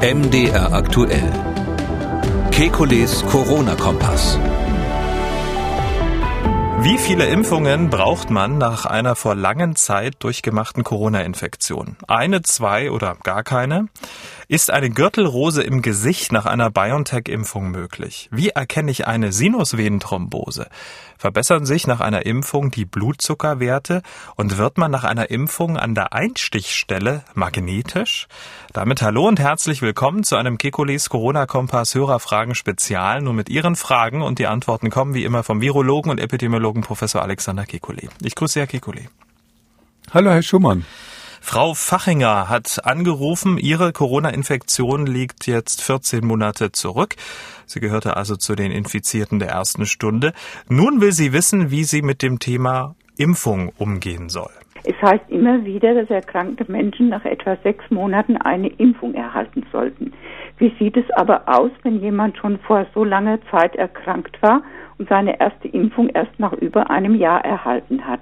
MDR aktuell. Kekules Corona-Kompass. Wie viele Impfungen braucht man nach einer vor langen Zeit durchgemachten Corona-Infektion? Eine, zwei oder gar keine? Ist eine Gürtelrose im Gesicht nach einer BioNTech-Impfung möglich? Wie erkenne ich eine Sinusvenenthrombose? Verbessern sich nach einer Impfung die Blutzuckerwerte und wird man nach einer Impfung an der Einstichstelle magnetisch? Damit hallo und herzlich willkommen zu einem Kekulis Corona-Kompass Hörerfragen Spezial. Nur mit Ihren Fragen und die Antworten kommen wie immer vom Virologen und Epidemiologen Professor Alexander Kekulé. Ich grüße Herr Kekulé. Hallo Herr Schumann. Frau Fachinger hat angerufen, ihre Corona-Infektion liegt jetzt 14 Monate zurück. Sie gehörte also zu den Infizierten der ersten Stunde. Nun will sie wissen, wie sie mit dem Thema Impfung umgehen soll. Es heißt immer wieder, dass erkrankte Menschen nach etwa sechs Monaten eine Impfung erhalten sollten. Wie sieht es aber aus, wenn jemand schon vor so langer Zeit erkrankt war und seine erste Impfung erst nach über einem Jahr erhalten hat?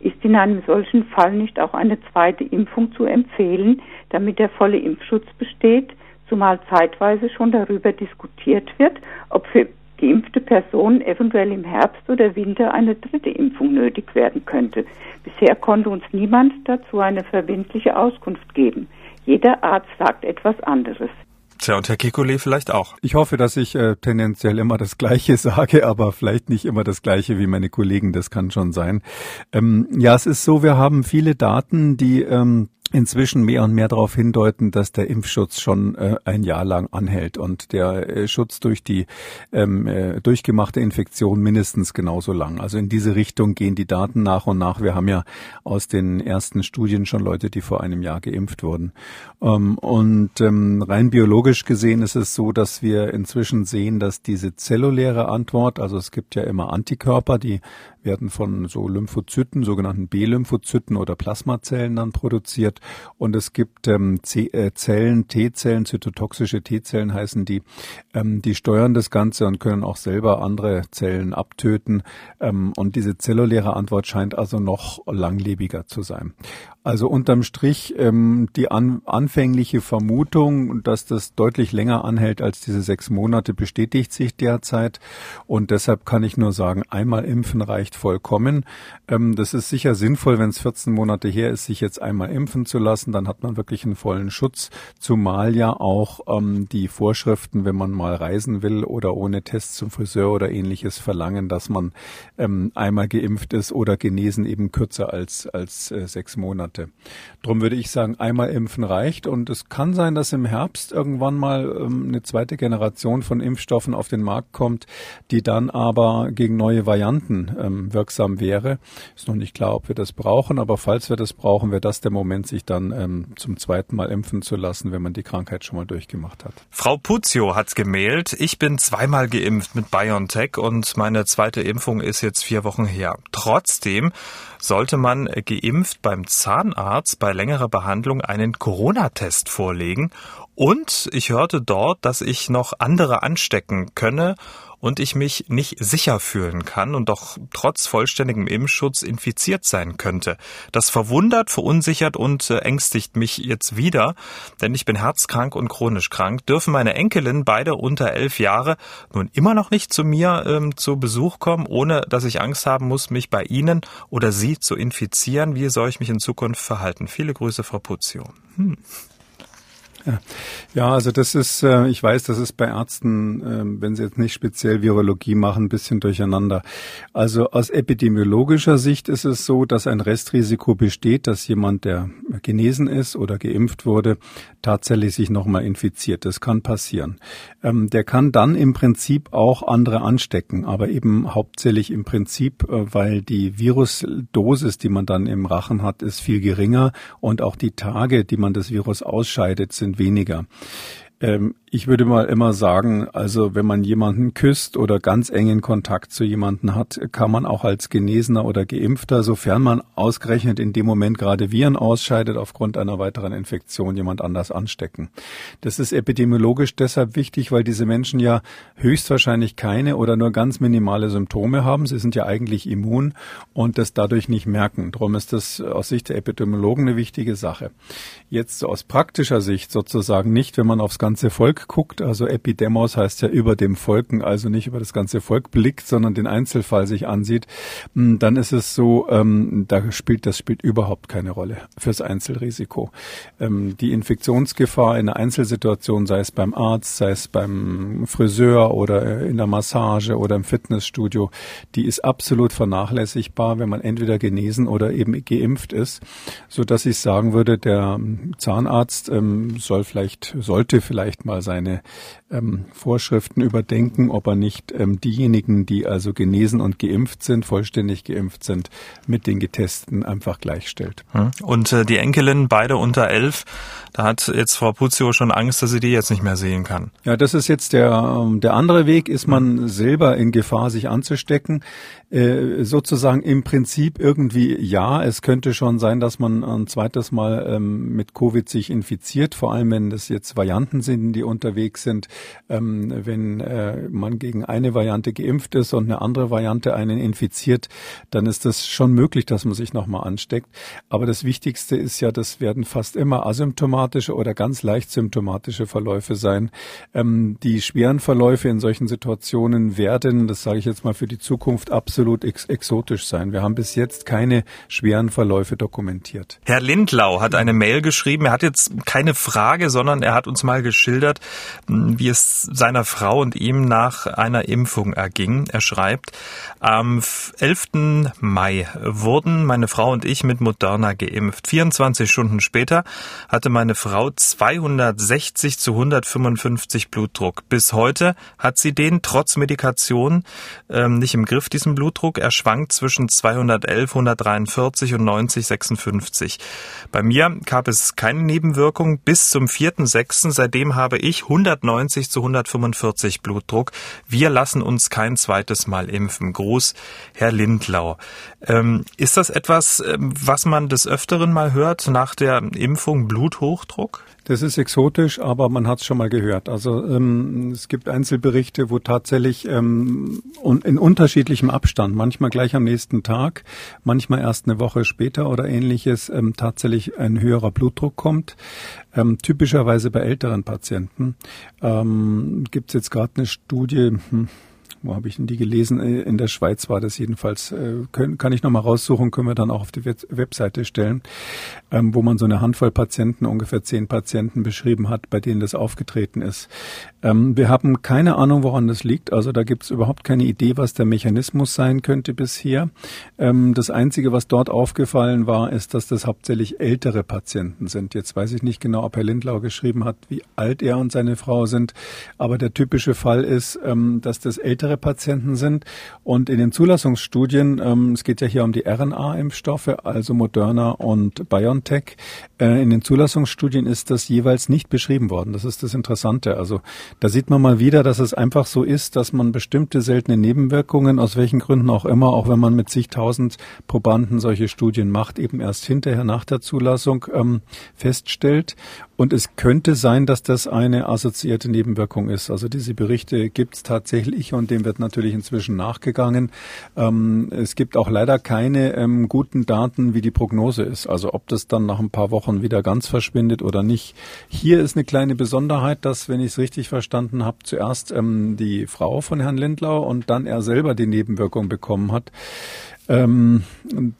Ist in einem solchen Fall nicht auch eine zweite Impfung zu empfehlen, damit der volle Impfschutz besteht, zumal zeitweise schon darüber diskutiert wird, ob für geimpfte Personen eventuell im Herbst oder Winter eine dritte Impfung nötig werden könnte. Bisher konnte uns niemand dazu eine verbindliche Auskunft geben. Jeder Arzt sagt etwas anderes. Tja, und Herr Kekulé vielleicht auch. Ich hoffe, dass ich äh, tendenziell immer das Gleiche sage, aber vielleicht nicht immer das Gleiche wie meine Kollegen. Das kann schon sein. Ähm, ja, es ist so, wir haben viele Daten, die ähm, inzwischen mehr und mehr darauf hindeuten, dass der Impfschutz schon äh, ein Jahr lang anhält und der äh, Schutz durch die ähm, äh, durchgemachte Infektion mindestens genauso lang. Also in diese Richtung gehen die Daten nach und nach. Wir haben ja aus den ersten Studien schon Leute, die vor einem Jahr geimpft wurden. Ähm, und ähm, rein biologisch gesehen ist es so, dass wir inzwischen sehen, dass diese zelluläre Antwort, also es gibt ja immer Antikörper, die werden von so Lymphozyten, sogenannten B-Lymphozyten oder Plasmazellen dann produziert. Und es gibt ähm, C äh, Zellen, T-Zellen, zytotoxische T-Zellen heißen die, ähm, die steuern das Ganze und können auch selber andere Zellen abtöten. Ähm, und diese zelluläre Antwort scheint also noch langlebiger zu sein. Also unterm Strich ähm, die an, anfängliche Vermutung, dass das deutlich länger anhält als diese sechs Monate, bestätigt sich derzeit. Und deshalb kann ich nur sagen, einmal impfen reicht vollkommen. Ähm, das ist sicher sinnvoll, wenn es 14 Monate her ist, sich jetzt einmal impfen zu lassen. Dann hat man wirklich einen vollen Schutz. Zumal ja auch ähm, die Vorschriften, wenn man mal reisen will oder ohne Test zum Friseur oder ähnliches verlangen, dass man ähm, einmal geimpft ist oder genesen eben kürzer als, als äh, sechs Monate. Drum würde ich sagen, einmal impfen reicht. Und es kann sein, dass im Herbst irgendwann mal ähm, eine zweite Generation von Impfstoffen auf den Markt kommt, die dann aber gegen neue Varianten ähm, wirksam wäre. Ist noch nicht klar, ob wir das brauchen, aber falls wir das brauchen, wäre das der Moment, sich dann ähm, zum zweiten Mal impfen zu lassen, wenn man die Krankheit schon mal durchgemacht hat. Frau Puzio hat gemeldet, ich bin zweimal geimpft mit BioNTech und meine zweite Impfung ist jetzt vier Wochen her. Trotzdem sollte man geimpft beim Zahnarzt bei längerer Behandlung einen Corona-Test vorlegen und ich hörte dort, dass ich noch andere anstecken könne und ich mich nicht sicher fühlen kann und doch trotz vollständigem Impfschutz infiziert sein könnte. Das verwundert, verunsichert und äh, ängstigt mich jetzt wieder, denn ich bin herzkrank und chronisch krank. Dürfen meine Enkelin, beide unter elf Jahre, nun immer noch nicht zu mir ähm, zu Besuch kommen, ohne dass ich Angst haben muss, mich bei ihnen oder sie zu infizieren? Wie soll ich mich in Zukunft verhalten? Viele Grüße, Frau Puzio. Hm. Ja, also das ist, äh, ich weiß, das ist bei Ärzten, ähm, wenn sie jetzt nicht speziell Virologie machen, ein bisschen durcheinander. Also aus epidemiologischer Sicht ist es so, dass ein Restrisiko besteht, dass jemand, der genesen ist oder geimpft wurde, tatsächlich sich nochmal infiziert. Das kann passieren. Ähm, der kann dann im Prinzip auch andere anstecken, aber eben hauptsächlich im Prinzip, äh, weil die Virusdosis, die man dann im Rachen hat, ist viel geringer und auch die Tage, die man das Virus ausscheidet, sind weniger. Ähm, ich würde mal immer sagen, also wenn man jemanden küsst oder ganz engen Kontakt zu jemanden hat, kann man auch als Genesener oder Geimpfter, sofern man ausgerechnet in dem Moment gerade Viren ausscheidet, aufgrund einer weiteren Infektion jemand anders anstecken. Das ist epidemiologisch deshalb wichtig, weil diese Menschen ja höchstwahrscheinlich keine oder nur ganz minimale Symptome haben. Sie sind ja eigentlich immun und das dadurch nicht merken. Darum ist das aus Sicht der Epidemiologen eine wichtige Sache. Jetzt aus praktischer Sicht sozusagen nicht, wenn man aufs ganze Volk guckt, also Epidemos heißt ja über dem Volken, also nicht über das ganze Volk blickt, sondern den Einzelfall sich ansieht, hm, dann ist es so, ähm, da spielt das spielt überhaupt keine Rolle fürs Einzelrisiko. Ähm, die Infektionsgefahr in einer Einzelsituation, sei es beim Arzt, sei es beim Friseur oder in der Massage oder im Fitnessstudio, die ist absolut vernachlässigbar, wenn man entweder genesen oder eben geimpft ist, so dass ich sagen würde, der Zahnarzt ähm, soll vielleicht, sollte vielleicht mal seine ähm, Vorschriften überdenken, ob er nicht ähm, diejenigen, die also genesen und geimpft sind, vollständig geimpft sind, mit den Getesteten einfach gleichstellt. Hm. Und äh, die Enkelin, beide unter elf, da hat jetzt Frau Puzio schon Angst, dass sie die jetzt nicht mehr sehen kann. Ja, das ist jetzt der, ähm, der andere Weg, ist man selber in Gefahr, sich anzustecken. Äh, sozusagen im Prinzip irgendwie ja, es könnte schon sein, dass man ein zweites Mal ähm, mit Covid sich infiziert, vor allem wenn das jetzt Varianten sind, die unterwegs sind. Ähm, wenn äh, man gegen eine Variante geimpft ist und eine andere Variante einen infiziert, dann ist das schon möglich, dass man sich nochmal ansteckt. Aber das Wichtigste ist ja, das werden fast immer asymptomatische oder ganz leicht symptomatische Verläufe sein. Ähm, die schweren Verläufe in solchen Situationen werden, das sage ich jetzt mal für die Zukunft, absolut ex exotisch sein. Wir haben bis jetzt keine schweren Verläufe dokumentiert. Herr Lindlau hat eine Mail geschrieben. Er hat jetzt keine Frage, sondern er hat uns mal geschildert, wie es seiner Frau und ihm nach einer Impfung erging. Er schreibt, am 11. Mai wurden meine Frau und ich mit Moderna geimpft. 24 Stunden später hatte meine Frau 260 zu 155 Blutdruck. Bis heute hat sie den trotz Medikation ähm, nicht im Griff, diesen Blutdruck. Er schwankt zwischen 211, 143 und 90, 56. Bei mir gab es keine Nebenwirkung bis zum 4.6. Seitdem habe ich 190 zu 145 Blutdruck. Wir lassen uns kein zweites Mal impfen. Gruß, Herr Lindlau. Ähm, ist das etwas, ähm, was man des Öfteren mal hört nach der Impfung Bluthochdruck? Das ist exotisch, aber man hat es schon mal gehört. Also ähm, es gibt Einzelberichte, wo tatsächlich ähm, in unterschiedlichem Abstand, manchmal gleich am nächsten Tag, manchmal erst eine Woche später oder ähnliches, ähm, tatsächlich ein höherer Blutdruck kommt. Ähm, typischerweise bei älteren Patienten. Ähm, gibt es jetzt gerade eine Studie, hm, wo habe ich denn die gelesen? Äh, in der Schweiz war das jedenfalls. Äh, kann ich nochmal raussuchen, können wir dann auch auf die Webseite stellen, ähm, wo man so eine Handvoll Patienten, ungefähr zehn Patienten beschrieben hat, bei denen das aufgetreten ist. Ähm, wir haben keine Ahnung, woran das liegt. Also da gibt es überhaupt keine Idee, was der Mechanismus sein könnte bisher. Ähm, das Einzige, was dort aufgefallen war, ist, dass das hauptsächlich ältere Patienten sind. Jetzt weiß ich nicht genau, ob Herr Lindlau geschrieben hat, wie alt er und seine Frau sind. Aber der typische Fall ist, dass das ältere ältere Patienten sind. Und in den Zulassungsstudien, ähm, es geht ja hier um die RNA-Impfstoffe, also Moderna und BioNTech, äh, in den Zulassungsstudien ist das jeweils nicht beschrieben worden. Das ist das Interessante. Also da sieht man mal wieder, dass es einfach so ist, dass man bestimmte seltene Nebenwirkungen, aus welchen Gründen auch immer, auch wenn man mit zigtausend Probanden solche Studien macht, eben erst hinterher nach der Zulassung ähm, feststellt. Und es könnte sein, dass das eine assoziierte Nebenwirkung ist. Also diese Berichte gibt es tatsächlich und dem wird natürlich inzwischen nachgegangen. Ähm, es gibt auch leider keine ähm, guten Daten, wie die Prognose ist. Also ob das dann nach ein paar Wochen wieder ganz verschwindet oder nicht. Hier ist eine kleine Besonderheit, dass, wenn ich es richtig verstanden habe, zuerst ähm, die Frau von Herrn Lindlau und dann er selber die Nebenwirkung bekommen hat. Ähm,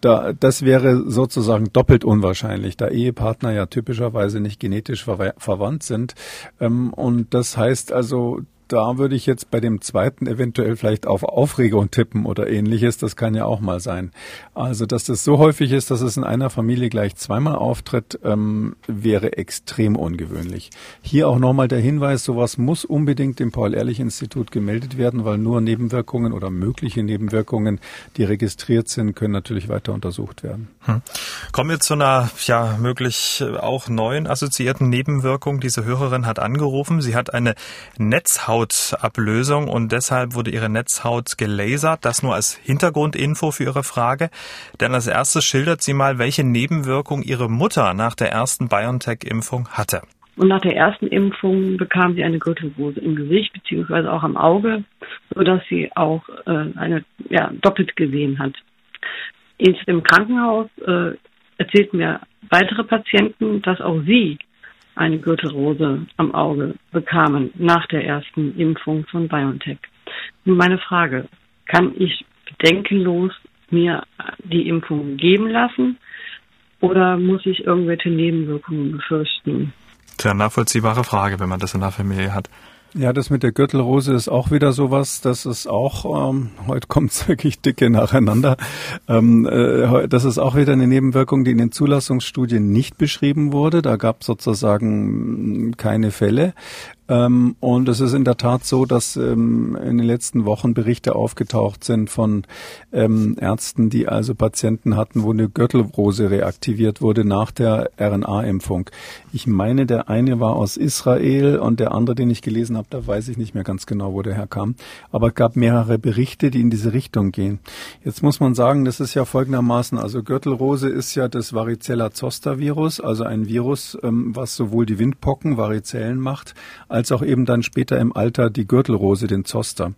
da, das wäre sozusagen doppelt unwahrscheinlich, da Ehepartner ja typischerweise nicht genetisch ver verwandt sind. Ähm, und das heißt also, da würde ich jetzt bei dem zweiten eventuell vielleicht auf Aufregung tippen oder ähnliches. Das kann ja auch mal sein. Also, dass das so häufig ist, dass es in einer Familie gleich zweimal auftritt, ähm, wäre extrem ungewöhnlich. Hier auch nochmal der Hinweis, sowas muss unbedingt dem Paul-Ehrlich-Institut gemeldet werden, weil nur Nebenwirkungen oder mögliche Nebenwirkungen, die registriert sind, können natürlich weiter untersucht werden. Hm. Kommen wir zu einer, ja, möglich auch neuen assoziierten Nebenwirkung. Diese Hörerin hat angerufen. Sie hat eine Netzhaut Netzhautablösung und deshalb wurde ihre Netzhaut gelasert. Das nur als Hintergrundinfo für Ihre Frage. Denn als erstes schildert sie mal, welche Nebenwirkung ihre Mutter nach der ersten BioNTech-Impfung hatte. Und nach der ersten Impfung bekam sie eine Gürtelrose im Gesicht beziehungsweise auch am Auge, sodass sie auch äh, eine ja, doppelt gesehen hat. Jetzt im Krankenhaus äh, erzählten mir weitere Patienten, dass auch sie eine Gürtelrose am Auge bekamen nach der ersten Impfung von BioNTech. Nun meine Frage, kann ich bedenkenlos mir die Impfung geben lassen oder muss ich irgendwelche Nebenwirkungen befürchten? Tja, nachvollziehbare Frage, wenn man das in der Familie hat. Ja, das mit der Gürtelrose ist auch wieder sowas, das ist auch, ähm, heute kommt's wirklich dicke nacheinander, ähm, äh, das ist auch wieder eine Nebenwirkung, die in den Zulassungsstudien nicht beschrieben wurde. Da gab sozusagen keine Fälle. Ähm, und es ist in der Tat so, dass ähm, in den letzten Wochen Berichte aufgetaucht sind von ähm, Ärzten, die also Patienten hatten, wo eine Gürtelrose reaktiviert wurde nach der RNA-Impfung. Ich meine, der eine war aus Israel und der andere, den ich gelesen habe, da weiß ich nicht mehr ganz genau, wo der herkam. Aber es gab mehrere Berichte, die in diese Richtung gehen. Jetzt muss man sagen, das ist ja folgendermaßen, also Gürtelrose ist ja das Varicella Zoster Virus, also ein Virus, ähm, was sowohl die Windpocken, Varizellen macht, auch eben dann später im Alter die Gürtelrose, den Zoster.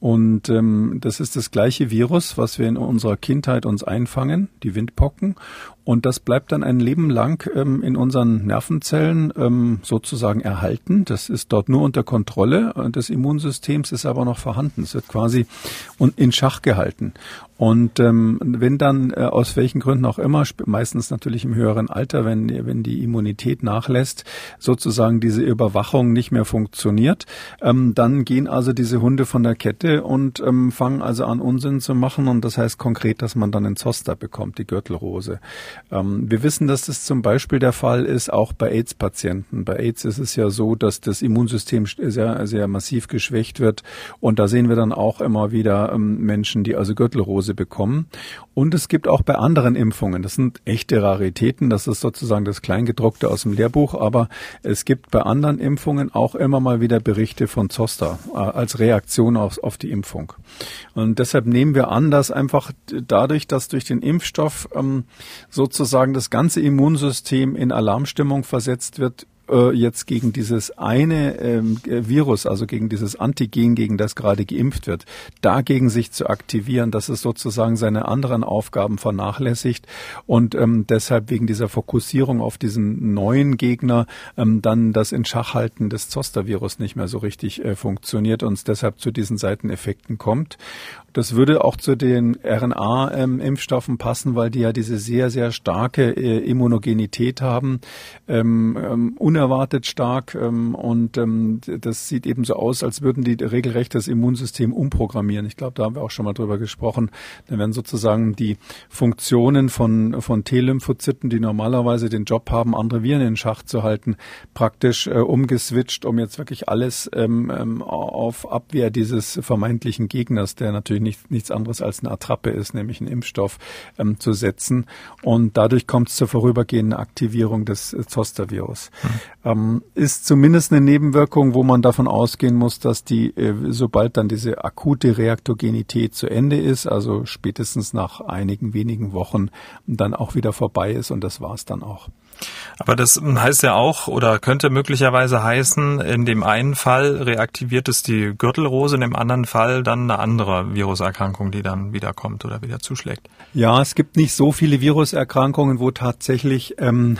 Und ähm, das ist das gleiche Virus, was wir in unserer Kindheit uns einfangen, die Windpocken. Und das bleibt dann ein Leben lang ähm, in unseren Nervenzellen ähm, sozusagen erhalten. Das ist dort nur unter Kontrolle des Immunsystems, ist aber noch vorhanden. Es wird quasi in Schach gehalten. Und ähm, wenn dann äh, aus welchen Gründen auch immer, meistens natürlich im höheren Alter, wenn, wenn die Immunität nachlässt, sozusagen diese Überwachung nicht mehr funktioniert, ähm, dann gehen also diese Hunde von der Kette und ähm, fangen also an Unsinn zu machen. Und das heißt konkret, dass man dann einen Zoster bekommt, die Gürtelrose. Ähm, wir wissen, dass das zum Beispiel der Fall ist, auch bei AIDS-Patienten. Bei AIDS ist es ja so, dass das Immunsystem sehr, sehr massiv geschwächt wird. Und da sehen wir dann auch immer wieder ähm, Menschen, die also Gürtelrose bekommen. Und es gibt auch bei anderen Impfungen, das sind echte Raritäten, das ist sozusagen das Kleingedruckte aus dem Lehrbuch, aber es gibt bei anderen Impfungen auch immer mal wieder Berichte von Zoster äh, als Reaktion auf, auf die Impfung. Und deshalb nehmen wir an, dass einfach dadurch, dass durch den Impfstoff ähm, sozusagen das ganze Immunsystem in Alarmstimmung versetzt wird, äh, jetzt gegen dieses eine ähm, Virus, also gegen dieses Antigen, gegen das gerade geimpft wird, dagegen sich zu aktivieren, dass es sozusagen seine anderen Aufgaben vernachlässigt und ähm, deshalb wegen dieser Fokussierung auf diesen neuen Gegner ähm, dann das in Schachhalten des Zoster-Virus nicht mehr so richtig äh, funktioniert und es deshalb zu diesen Seiteneffekten kommt. Das würde auch zu den RNA-Impfstoffen ähm, passen, weil die ja diese sehr, sehr starke äh, Immunogenität haben, ähm, ähm, unerwartet stark. Ähm, und ähm, das sieht eben so aus, als würden die regelrecht das Immunsystem umprogrammieren. Ich glaube, da haben wir auch schon mal drüber gesprochen. Da werden sozusagen die Funktionen von, von T-Lymphozyten, die normalerweise den Job haben, andere Viren in Schach zu halten, praktisch äh, umgeswitcht, um jetzt wirklich alles ähm, ähm auf Abwehr dieses vermeintlichen Gegners, der natürlich nicht, nichts anderes als eine Attrappe ist, nämlich einen Impfstoff ähm, zu setzen. Und dadurch kommt es zur vorübergehenden Aktivierung des äh, Zoster-Virus. Mhm. Ähm, ist zumindest eine Nebenwirkung, wo man davon ausgehen muss, dass die, äh, sobald dann diese akute Reaktogenität zu Ende ist, also spätestens nach einigen wenigen Wochen, dann auch wieder vorbei ist und das war es dann auch. Aber das heißt ja auch oder könnte möglicherweise heißen, in dem einen Fall reaktiviert es die Gürtelrose, in dem anderen Fall dann eine andere Viruserkrankung, die dann wiederkommt oder wieder zuschlägt. Ja, es gibt nicht so viele Viruserkrankungen, wo tatsächlich ähm,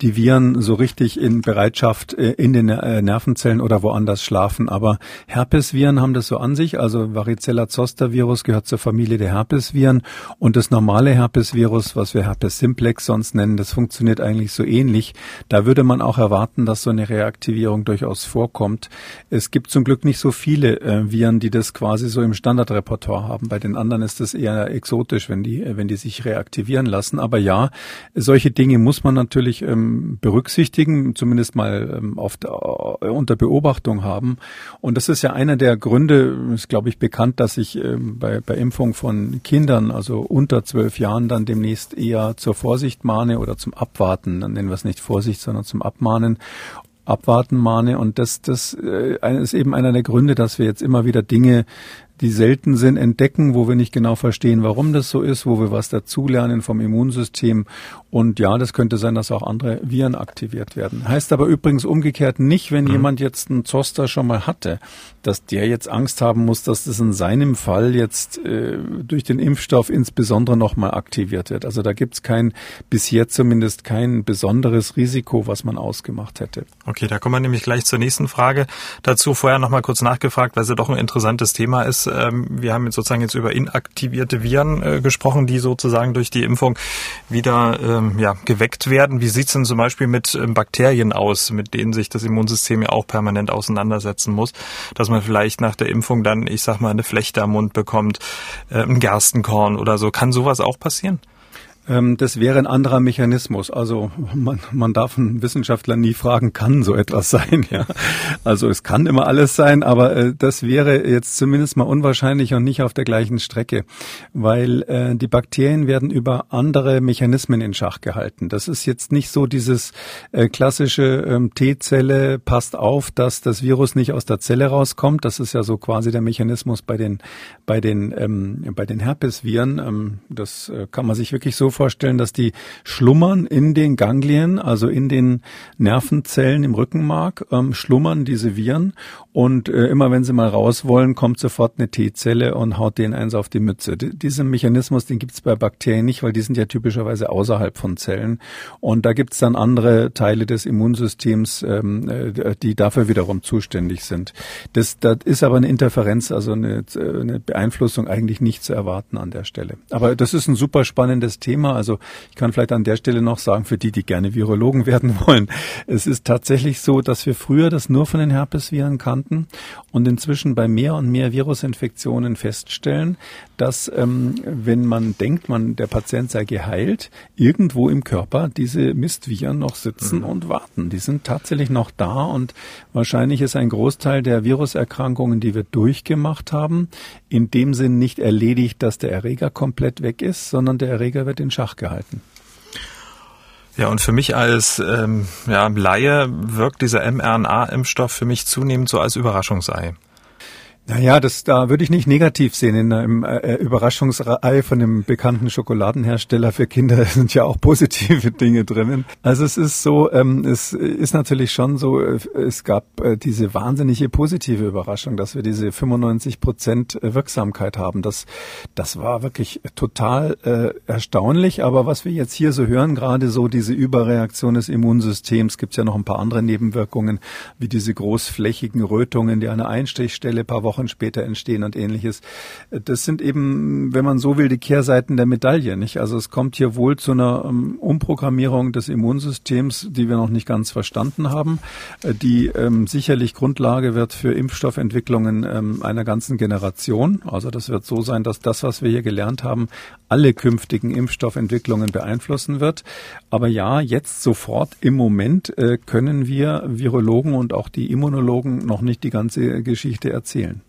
die Viren so richtig in Bereitschaft äh, in den äh, Nervenzellen oder woanders schlafen. Aber Herpesviren haben das so an sich. Also Varicella zoster Virus gehört zur Familie der Herpesviren und das normale Herpesvirus, was wir Herpes simplex sonst nennen, das funktioniert eigentlich so ähnlich. Da würde man auch erwarten, dass so eine Reaktivierung durchaus vorkommt. Es gibt zum Glück nicht so viele äh, Viren, die das quasi so im Standardrepertoire haben. Bei den anderen ist das eher exotisch, wenn die, wenn die sich reaktivieren lassen. Aber ja, solche Dinge muss man natürlich ähm, ähm, berücksichtigen, zumindest mal ähm, auf der, äh, unter Beobachtung haben. Und das ist ja einer der Gründe, ist glaube ich bekannt, dass ich ähm, bei, bei Impfung von Kindern, also unter zwölf Jahren, dann demnächst eher zur Vorsicht mahne oder zum Abwarten, dann nennen wir es nicht Vorsicht, sondern zum Abmahnen abwarten mahne. Und das, das äh, ist eben einer der Gründe, dass wir jetzt immer wieder Dinge die selten sind, entdecken, wo wir nicht genau verstehen, warum das so ist, wo wir was dazulernen vom Immunsystem. Und ja, das könnte sein, dass auch andere Viren aktiviert werden. Heißt aber übrigens umgekehrt nicht, wenn mhm. jemand jetzt einen Zoster schon mal hatte, dass der jetzt Angst haben muss, dass das in seinem Fall jetzt äh, durch den Impfstoff insbesondere nochmal aktiviert wird. Also da gibt es kein, bisher zumindest kein besonderes Risiko, was man ausgemacht hätte. Okay, da kommen wir nämlich gleich zur nächsten Frage dazu. Vorher nochmal kurz nachgefragt, weil es ja doch ein interessantes Thema ist. Ähm, wir haben jetzt sozusagen jetzt über inaktivierte Viren äh, gesprochen, die sozusagen durch die Impfung wieder ähm, ja, geweckt werden. Wie sieht es denn zum Beispiel mit ähm, Bakterien aus, mit denen sich das Immunsystem ja auch permanent auseinandersetzen muss, dass man vielleicht nach der Impfung dann, ich sag mal, eine Flechte am Mund bekommt, äh, ein Gerstenkorn oder so. Kann sowas auch passieren? Ähm, das wäre ein anderer Mechanismus. Also man, man darf einen Wissenschaftler nie fragen, kann so etwas sein? Ja, also es kann immer alles sein, aber äh, das wäre jetzt zumindest mal unwahrscheinlich und nicht auf der gleichen Strecke, weil äh, die Bakterien werden über andere Mechanismen in Schach gehalten. Das ist jetzt nicht so dieses äh, klassische ähm, T-Zelle passt auf, dass das Virus nicht aus der Zelle rauskommt. Das ist ja so quasi der Mechanismus bei den bei den ähm, bei den Herpesviren. Ähm, das äh, kann man sich wirklich so vorstellen, dass die schlummern in den Ganglien, also in den Nervenzellen im Rückenmark, ähm, schlummern diese Viren und äh, immer wenn sie mal raus wollen, kommt sofort eine T-Zelle und haut denen eins auf die Mütze. D diesen Mechanismus, den gibt es bei Bakterien nicht, weil die sind ja typischerweise außerhalb von Zellen. Und da gibt es dann andere Teile des Immunsystems, ähm, äh, die dafür wiederum zuständig sind. Das, das ist aber eine Interferenz, also eine, eine Beeinflussung eigentlich nicht zu erwarten an der Stelle. Aber das ist ein super spannendes Thema. Also ich kann vielleicht an der Stelle noch sagen, für die, die gerne Virologen werden wollen, es ist tatsächlich so, dass wir früher das nur von den Herpesviren kannten und inzwischen bei mehr und mehr Virusinfektionen feststellen, dass ähm, wenn man denkt, man der Patient sei geheilt, irgendwo im Körper diese Mistviren noch sitzen mhm. und warten. Die sind tatsächlich noch da und wahrscheinlich ist ein Großteil der Viruserkrankungen, die wir durchgemacht haben, in dem Sinn nicht erledigt, dass der Erreger komplett weg ist, sondern der Erreger wird in Schach gehalten. Ja, und für mich als ähm, ja, Laie wirkt dieser mRNA-Impfstoff für mich zunehmend so als Überraschungsei. Naja, das, da würde ich nicht negativ sehen. In einem äh, Überraschungsei von dem bekannten Schokoladenhersteller für Kinder sind ja auch positive Dinge drinnen. Also es ist so, ähm, es ist natürlich schon so, äh, es gab äh, diese wahnsinnige positive Überraschung, dass wir diese 95 Prozent Wirksamkeit haben. Das, das war wirklich total äh, erstaunlich. Aber was wir jetzt hier so hören, gerade so diese Überreaktion des Immunsystems, gibt es ja noch ein paar andere Nebenwirkungen, wie diese großflächigen Rötungen, die eine Einstichstelle paar Wochen Wochen später entstehen und ähnliches. Das sind eben, wenn man so will, die Kehrseiten der Medaille, nicht? Also es kommt hier wohl zu einer um, Umprogrammierung des Immunsystems, die wir noch nicht ganz verstanden haben, äh, die ähm, sicherlich Grundlage wird für Impfstoffentwicklungen ähm, einer ganzen Generation. Also das wird so sein, dass das, was wir hier gelernt haben, alle künftigen Impfstoffentwicklungen beeinflussen wird. Aber ja, jetzt sofort im Moment äh, können wir Virologen und auch die Immunologen noch nicht die ganze Geschichte erzählen.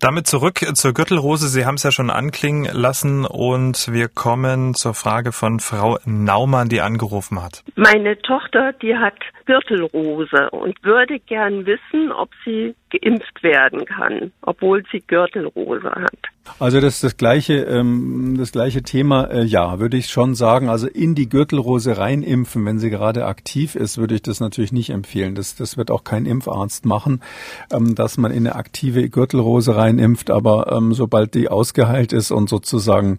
Damit zurück zur Gürtelrose. Sie haben es ja schon anklingen lassen und wir kommen zur Frage von Frau Naumann, die angerufen hat. Meine Tochter, die hat Gürtelrose und würde gern wissen, ob sie geimpft werden kann, obwohl sie Gürtelrose hat. Also das ist das gleiche, ähm, das gleiche Thema. Äh, ja, würde ich schon sagen. Also in die Gürtelrose reinimpfen, wenn sie gerade aktiv ist, würde ich das natürlich nicht empfehlen. Das, das wird auch kein Impfarzt machen, ähm, dass man in eine aktive Gürtelrose reinimpft. Aber ähm, sobald die ausgeheilt ist und sozusagen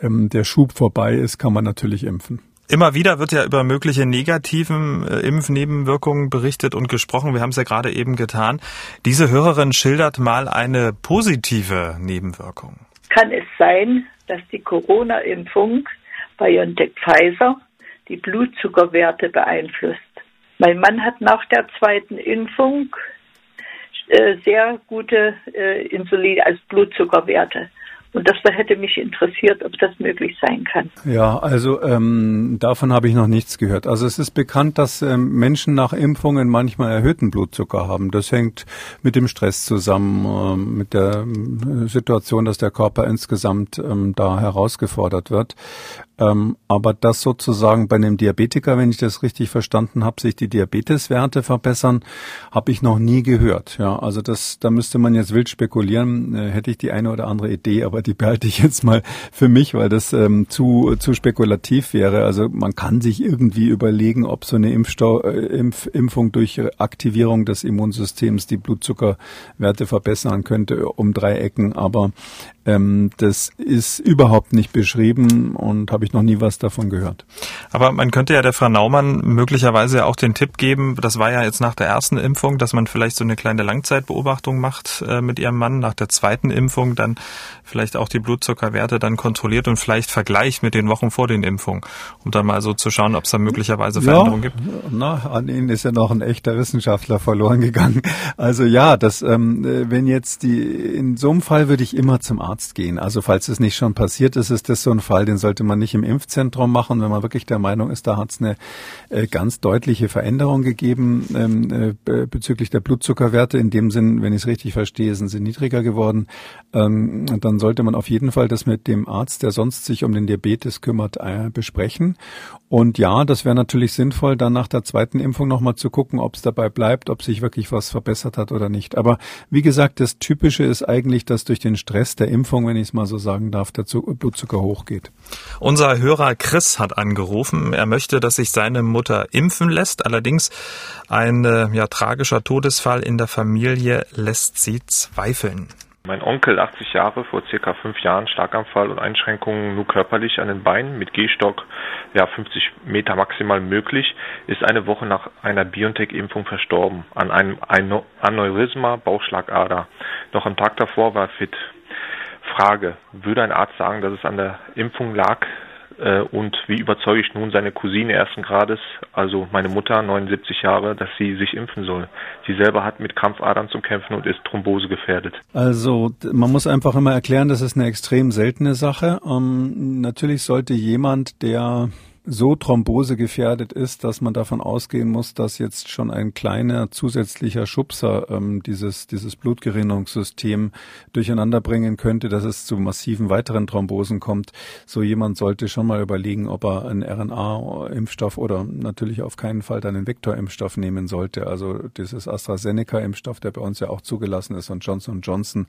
ähm, der Schub vorbei ist, kann man natürlich impfen. Immer wieder wird ja über mögliche negativen äh, Impfnebenwirkungen berichtet und gesprochen. Wir haben es ja gerade eben getan. Diese Hörerin schildert mal eine positive Nebenwirkung. Kann es sein, dass die Corona-Impfung BioNTech Pfizer die Blutzuckerwerte beeinflusst? Mein Mann hat nach der zweiten Impfung äh, sehr gute äh, Insulin, als Blutzuckerwerte. Und das hätte mich interessiert, ob das möglich sein kann. Ja, also ähm, davon habe ich noch nichts gehört. Also es ist bekannt, dass ähm, Menschen nach Impfungen manchmal erhöhten Blutzucker haben. Das hängt mit dem Stress zusammen, äh, mit der äh, Situation, dass der Körper insgesamt ähm, da herausgefordert wird. Ähm, aber dass sozusagen bei einem Diabetiker, wenn ich das richtig verstanden habe, sich die Diabeteswerte verbessern, habe ich noch nie gehört. Ja, also das, da müsste man jetzt wild spekulieren. Äh, hätte ich die eine oder andere Idee, aber die behalte ich jetzt mal für mich, weil das ähm, zu zu spekulativ wäre. Also man kann sich irgendwie überlegen, ob so eine Impfstau äh, Impf Impfung durch Aktivierung des Immunsystems die Blutzuckerwerte verbessern könnte um drei Ecken. Aber ähm, das ist überhaupt nicht beschrieben und habe ich noch nie was davon gehört. Aber man könnte ja der Frau Naumann möglicherweise auch den Tipp geben, das war ja jetzt nach der ersten Impfung, dass man vielleicht so eine kleine Langzeitbeobachtung macht äh, mit ihrem Mann, nach der zweiten Impfung dann vielleicht auch die Blutzuckerwerte dann kontrolliert und vielleicht vergleicht mit den Wochen vor den Impfungen, um dann mal so zu schauen, ob es da möglicherweise Veränderungen ja, gibt. Na, an Ihnen ist ja noch ein echter Wissenschaftler verloren gegangen. Also ja, das, ähm, wenn jetzt die, in so einem Fall würde ich immer zum Arzt Arzt gehen. Also falls es nicht schon passiert ist, ist das so ein Fall, den sollte man nicht im Impfzentrum machen, wenn man wirklich der Meinung ist, da hat es eine äh, ganz deutliche Veränderung gegeben ähm, äh, bezüglich der Blutzuckerwerte. In dem Sinn, wenn ich es richtig verstehe, sind sie niedriger geworden. Ähm, dann sollte man auf jeden Fall das mit dem Arzt, der sonst sich um den Diabetes kümmert, äh, besprechen. Und ja, das wäre natürlich sinnvoll, dann nach der zweiten Impfung nochmal zu gucken, ob es dabei bleibt, ob sich wirklich was verbessert hat oder nicht. Aber wie gesagt, das Typische ist eigentlich, dass durch den Stress der Impfung Impfung, wenn ich es mal so sagen darf, der Blutzucker hochgeht. Unser Hörer Chris hat angerufen. Er möchte, dass sich seine Mutter impfen lässt. Allerdings ein äh, ja, tragischer Todesfall in der Familie lässt sie zweifeln. Mein Onkel, 80 Jahre, vor circa fünf Jahren Starkanfall und Einschränkungen nur körperlich an den Beinen mit Gehstock, ja 50 Meter maximal möglich, ist eine Woche nach einer BioNTech-Impfung verstorben an einem Aneurysma Bauchschlagader. Noch am Tag davor war er fit. Frage, würde ein Arzt sagen, dass es an der Impfung lag? Äh, und wie überzeuge ich nun seine Cousine ersten Grades, also meine Mutter, 79 Jahre, dass sie sich impfen soll? Sie selber hat mit Krampfadern zu kämpfen und ist Thrombose gefährdet. Also man muss einfach immer erklären, das ist eine extrem seltene Sache. Ähm, natürlich sollte jemand, der so thrombosegefährdet ist, dass man davon ausgehen muss, dass jetzt schon ein kleiner zusätzlicher Schubser ähm, dieses, dieses Blutgerinnungssystem durcheinander bringen könnte, dass es zu massiven weiteren Thrombosen kommt. So jemand sollte schon mal überlegen, ob er einen RNA-Impfstoff oder natürlich auf keinen Fall dann einen Vektor-Impfstoff nehmen sollte. Also dieses AstraZeneca-Impfstoff, der bei uns ja auch zugelassen ist und Johnson Johnson,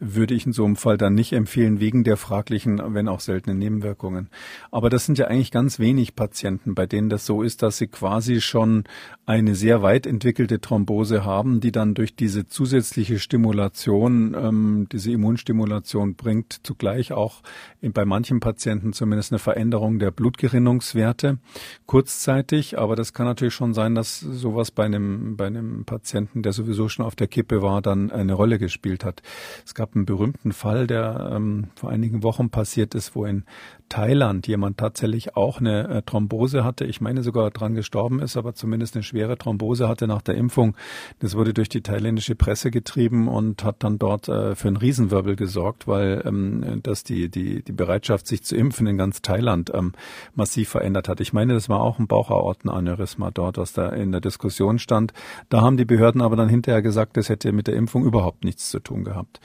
würde ich in so einem Fall dann nicht empfehlen, wegen der fraglichen, wenn auch seltenen Nebenwirkungen. Aber das sind ja eigentlich ganz wenige wenig Patienten, bei denen das so ist, dass sie quasi schon eine sehr weit entwickelte Thrombose haben, die dann durch diese zusätzliche Stimulation, ähm, diese Immunstimulation bringt zugleich auch in, bei manchen Patienten zumindest eine Veränderung der Blutgerinnungswerte kurzzeitig. Aber das kann natürlich schon sein, dass sowas bei einem, bei einem Patienten, der sowieso schon auf der Kippe war, dann eine Rolle gespielt hat. Es gab einen berühmten Fall, der ähm, vor einigen Wochen passiert ist, wo in Thailand jemand tatsächlich auch eine äh, Thrombose hatte. Ich meine sogar dran gestorben ist, aber zumindest eine schwere Thrombose hatte nach der Impfung. Das wurde durch die thailändische Presse getrieben und hat dann dort äh, für einen Riesenwirbel gesorgt, weil ähm, das die, die, die Bereitschaft, sich zu impfen in ganz Thailand ähm, massiv verändert hat. Ich meine, das war auch ein Bauchaortenaneurysma dort, was da in der Diskussion stand. Da haben die Behörden aber dann hinterher gesagt, das hätte mit der Impfung überhaupt nichts zu tun gehabt.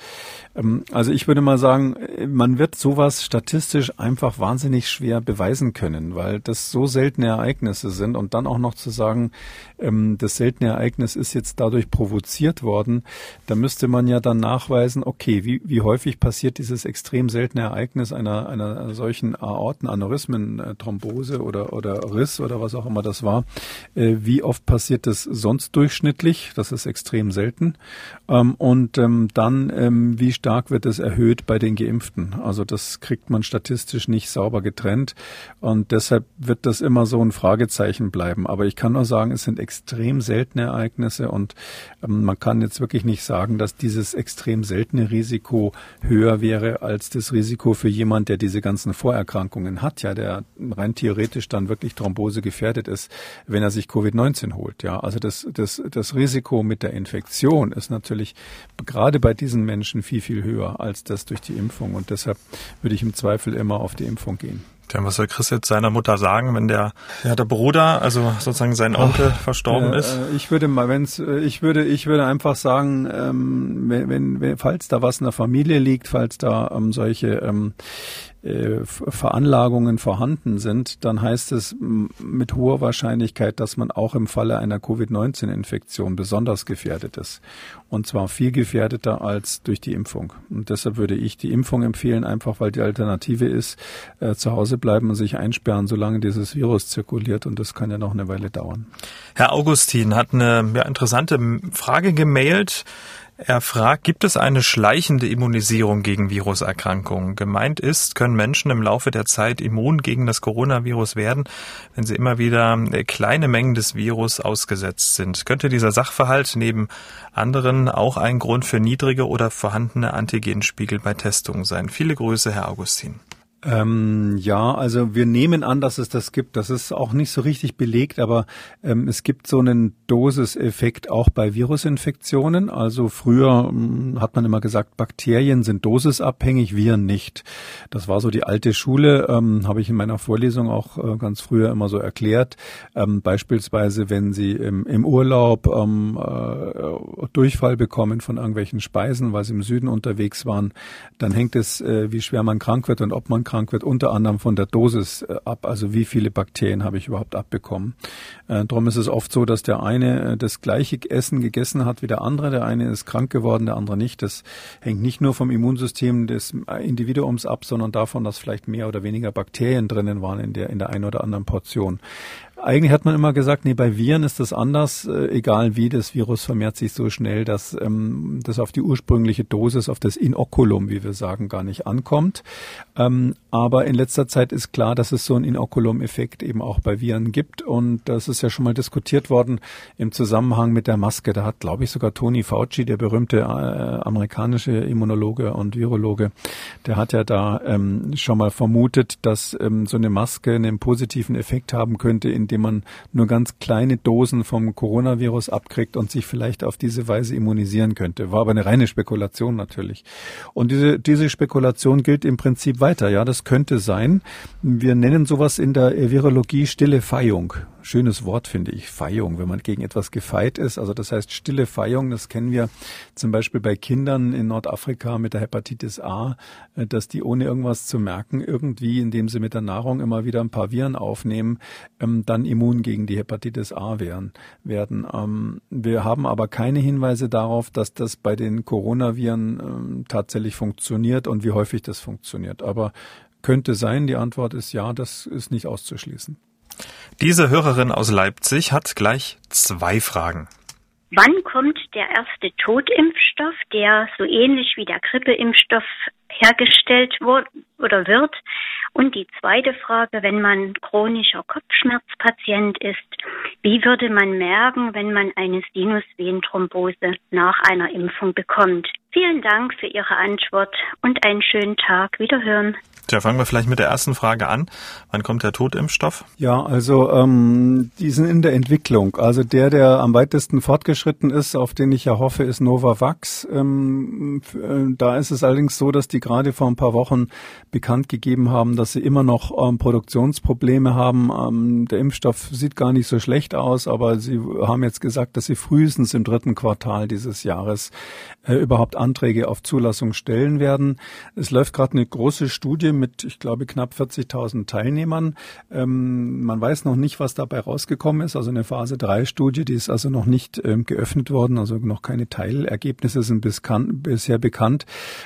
Ähm, also ich würde mal sagen, man wird sowas statistisch einfach wahnsinnig schwer beweisen können, weil das so seltene Ereignisse sind. Und dann auch noch zu sagen, ähm, das seltene Ereignis ist jetzt dadurch provoziert worden, da müsste man ja dann nachweisen, okay, wie, wie häufig passiert dieses extrem seltene Ereignis einer, einer solchen Aortenaneurysmen, äh, Thrombose oder, oder Riss oder was auch immer das war, äh, wie oft passiert das sonst durchschnittlich, das ist extrem selten. Ähm, und ähm, dann, ähm, wie stark wird es erhöht bei den Geimpften, also das kriegt man statistisch nicht sauber getrennt. Und das deshalb wird das immer so ein Fragezeichen bleiben. Aber ich kann nur sagen, es sind extrem seltene Ereignisse und ähm, man kann jetzt wirklich nicht sagen, dass dieses extrem seltene Risiko höher wäre als das Risiko für jemand, der diese ganzen Vorerkrankungen hat, ja, der rein theoretisch dann wirklich Thrombose gefährdet ist, wenn er sich Covid-19 holt. Ja, also das, das, das Risiko mit der Infektion ist natürlich gerade bei diesen Menschen viel, viel höher als das durch die Impfung. Und deshalb würde ich im Zweifel immer auf die Impfung gehen. Tja, was soll Chris jetzt seiner Mutter sagen, wenn der, ja, der Bruder, also sozusagen sein Onkel Ach, verstorben äh, ist? Ich würde mal, wenn's, äh, ich würde, ich würde einfach sagen, ähm, wenn, wenn, falls da was in der Familie liegt, falls da ähm, solche ähm, äh, Veranlagungen vorhanden sind, dann heißt es mit hoher Wahrscheinlichkeit, dass man auch im Falle einer Covid-19-Infektion besonders gefährdet ist. Und zwar viel gefährdeter als durch die Impfung. Und deshalb würde ich die Impfung empfehlen, einfach weil die Alternative ist, äh, zu Hause bleiben und sich einsperren, solange dieses Virus zirkuliert. Und das kann ja noch eine Weile dauern. Herr Augustin hat eine ja, interessante Frage gemailt. Er fragt, gibt es eine schleichende Immunisierung gegen Viruserkrankungen? Gemeint ist, können Menschen im Laufe der Zeit immun gegen das Coronavirus werden, wenn sie immer wieder äh, kleine Mengen des Virus ausgesetzt sind. Könnte dieser Sachverhalt neben anderen auch ein Grund für niedrige oder vorhandene Antigenspiegel bei Testungen sein? Viele Grüße, Herr Augustin. Ähm, ja, also wir nehmen an, dass es das gibt. Das ist auch nicht so richtig belegt, aber ähm, es gibt so einen Dosiseffekt auch bei Virusinfektionen. Also früher ähm, hat man immer gesagt, Bakterien sind dosisabhängig, Viren nicht. Das war so die alte Schule, ähm, habe ich in meiner Vorlesung auch äh, ganz früher immer so erklärt. Ähm, beispielsweise, wenn Sie im, im Urlaub ähm, äh, Durchfall bekommen von irgendwelchen Speisen, weil Sie im Süden unterwegs waren, dann hängt es, äh, wie schwer man krank wird und ob man krank wird, unter anderem von der Dosis äh, ab. Also wie viele Bakterien habe ich überhaupt abbekommen. Äh, darum ist es oft so, dass der eine äh, das gleiche Essen gegessen hat wie der andere. Der eine ist krank geworden, der andere nicht. Das hängt nicht nur vom Immunsystem des Individuums ab, sondern davon, dass vielleicht mehr oder weniger Bakterien drinnen waren in der, in der einen oder anderen Portion. Eigentlich hat man immer gesagt, nee, bei Viren ist das anders, äh, egal wie, das Virus vermehrt sich so schnell, dass ähm, das auf die ursprüngliche Dosis, auf das Inokulum, wie wir sagen, gar nicht ankommt. Ähm, aber in letzter Zeit ist klar, dass es so einen Inokulum-Effekt eben auch bei Viren gibt und das ist ja schon mal diskutiert worden im Zusammenhang mit der Maske. Da hat, glaube ich, sogar Tony Fauci, der berühmte äh, amerikanische Immunologe und Virologe, der hat ja da ähm, schon mal vermutet, dass ähm, so eine Maske einen positiven Effekt haben könnte, in indem man nur ganz kleine Dosen vom Coronavirus abkriegt und sich vielleicht auf diese Weise immunisieren könnte. War aber eine reine Spekulation natürlich. Und diese, diese Spekulation gilt im Prinzip weiter. Ja, das könnte sein. Wir nennen sowas in der Virologie stille Feihung schönes Wort, finde ich, Feihung, wenn man gegen etwas gefeit ist. Also das heißt stille Feihung, das kennen wir zum Beispiel bei Kindern in Nordafrika mit der Hepatitis A, äh, dass die ohne irgendwas zu merken irgendwie, indem sie mit der Nahrung immer wieder ein paar Viren aufnehmen, ähm, dann immun gegen die Hepatitis A werden. Ähm, wir haben aber keine Hinweise darauf, dass das bei den Coronaviren ähm, tatsächlich funktioniert und wie häufig das funktioniert. Aber könnte sein, die Antwort ist ja, das ist nicht auszuschließen. Diese Hörerin aus Leipzig hat gleich zwei Fragen. Wann kommt der erste Totimpfstoff, der so ähnlich wie der Grippeimpfstoff hergestellt wurde oder wird? Und die zweite Frage, wenn man chronischer Kopfschmerzpatient ist, wie würde man merken, wenn man eine Sinusvenenthrombose nach einer Impfung bekommt? Vielen Dank für Ihre Antwort und einen schönen Tag. Wiederhören. Tja, fangen wir vielleicht mit der ersten Frage an. Wann kommt der Totimpfstoff? Ja, also ähm, die sind in der Entwicklung. Also der, der am weitesten fortgeschritten ist, auf den ich ja hoffe, ist Novavax. Ähm, äh, da ist es allerdings so, dass die gerade vor ein paar Wochen bekannt gegeben haben, dass sie immer noch ähm, Produktionsprobleme haben. Ähm, der Impfstoff sieht gar nicht so schlecht aus, aber sie haben jetzt gesagt, dass sie frühestens im dritten Quartal dieses Jahres äh, überhaupt Anträge auf Zulassung stellen werden. Es läuft gerade eine große Studie mit, ich glaube, knapp 40.000 Teilnehmern. Ähm, man weiß noch nicht, was dabei rausgekommen ist. Also eine Phase 3 Studie, die ist also noch nicht ähm, geöffnet worden. Also noch keine Teilergebnisse sind bis bisher bekannt.